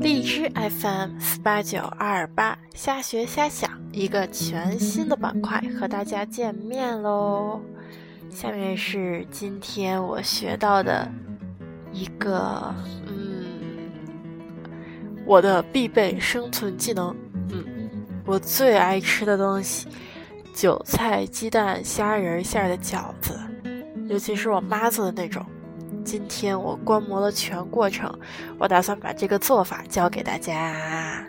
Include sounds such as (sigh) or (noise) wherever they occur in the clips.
荔枝 FM 四八九二二八，瞎学瞎想，一个全新的板块和大家见面喽。下面是今天我学到的一个，嗯，我的必备生存技能，嗯，我最爱吃的东西——韭菜鸡蛋虾仁馅的饺子，尤其是我妈做的那种。今天我观摩了全过程，我打算把这个做法教给大家。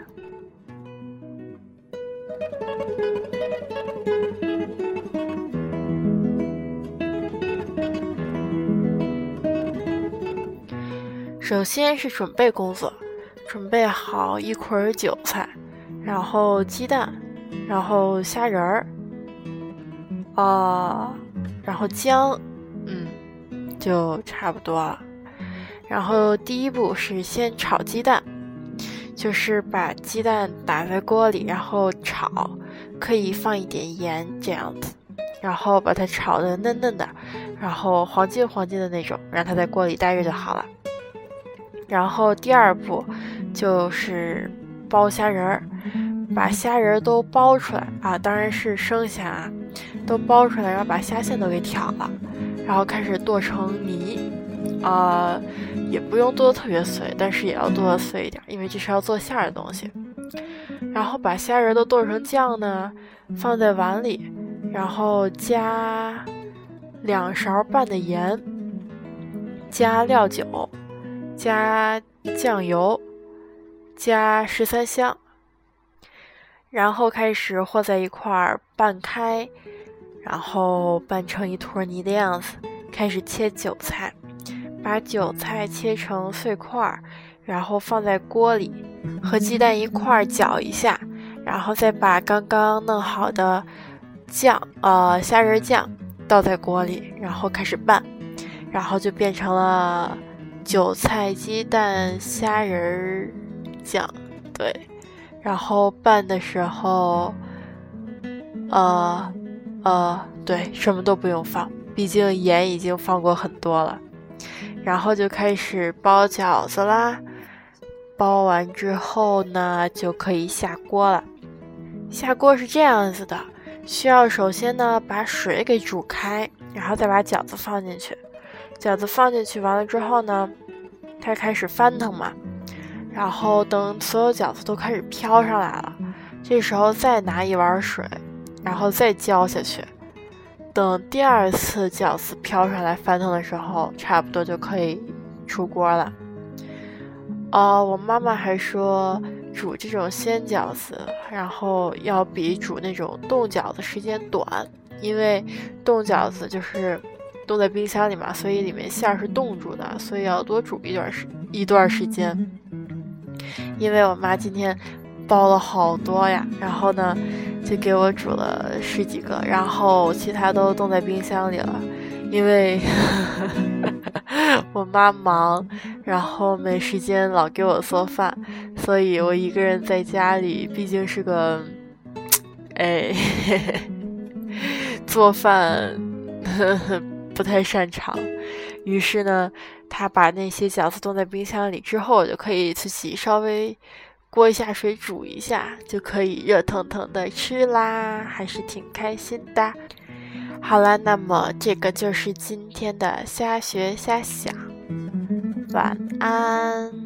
首先是准备工作，准备好一捆韭菜，然后鸡蛋，然后虾仁儿，啊，然后姜。就差不多了。然后第一步是先炒鸡蛋，就是把鸡蛋打在锅里，然后炒，可以放一点盐这样子，然后把它炒的嫩嫩的，然后黄金黄金的那种，让它在锅里待着就好了。然后第二步就是剥虾仁儿，把虾仁儿都剥出来啊，当然是生虾，都剥出来，然后把虾线都给挑了。然后开始剁成泥，啊，也不用剁得特别碎，但是也要剁得碎一点，因为这是要做馅儿的东西。然后把虾仁都剁成酱呢，放在碗里，然后加两勺半的盐，加料酒，加酱油，加十三香，然后开始和在一块儿拌开。然后拌成一坨泥的样子，开始切韭菜，把韭菜切成碎块儿，然后放在锅里和鸡蛋一块儿搅一下，然后再把刚刚弄好的酱，呃，虾仁酱倒在锅里，然后开始拌，然后就变成了韭菜鸡蛋虾仁酱，对，然后拌的时候，呃。呃，对，什么都不用放，毕竟盐已经放过很多了。然后就开始包饺子啦。包完之后呢，就可以下锅了。下锅是这样子的，需要首先呢把水给煮开，然后再把饺子放进去。饺子放进去完了之后呢，它开始翻腾嘛。然后等所有饺子都开始飘上来了，这时候再拿一碗水。然后再浇下去，等第二次饺子飘上来翻腾的时候，差不多就可以出锅了。哦，我妈妈还说煮这种鲜饺子，然后要比煮那种冻饺子时间短，因为冻饺子就是冻在冰箱里嘛，所以里面馅儿是冻住的，所以要多煮一段时一段时间。因为我妈今天包了好多呀，然后呢。就给我煮了十几个，然后其他都冻在冰箱里了，因为 (laughs) 我妈忙，然后没时间老给我做饭，所以我一个人在家里，毕竟是个，哎，(laughs) 做饭 (laughs) 不太擅长，于是呢，他把那些饺子冻在冰箱里之后，我就可以自己稍微。锅下水煮一下就可以热腾腾的吃啦，还是挺开心的。好了，那么这个就是今天的瞎学瞎想，晚安。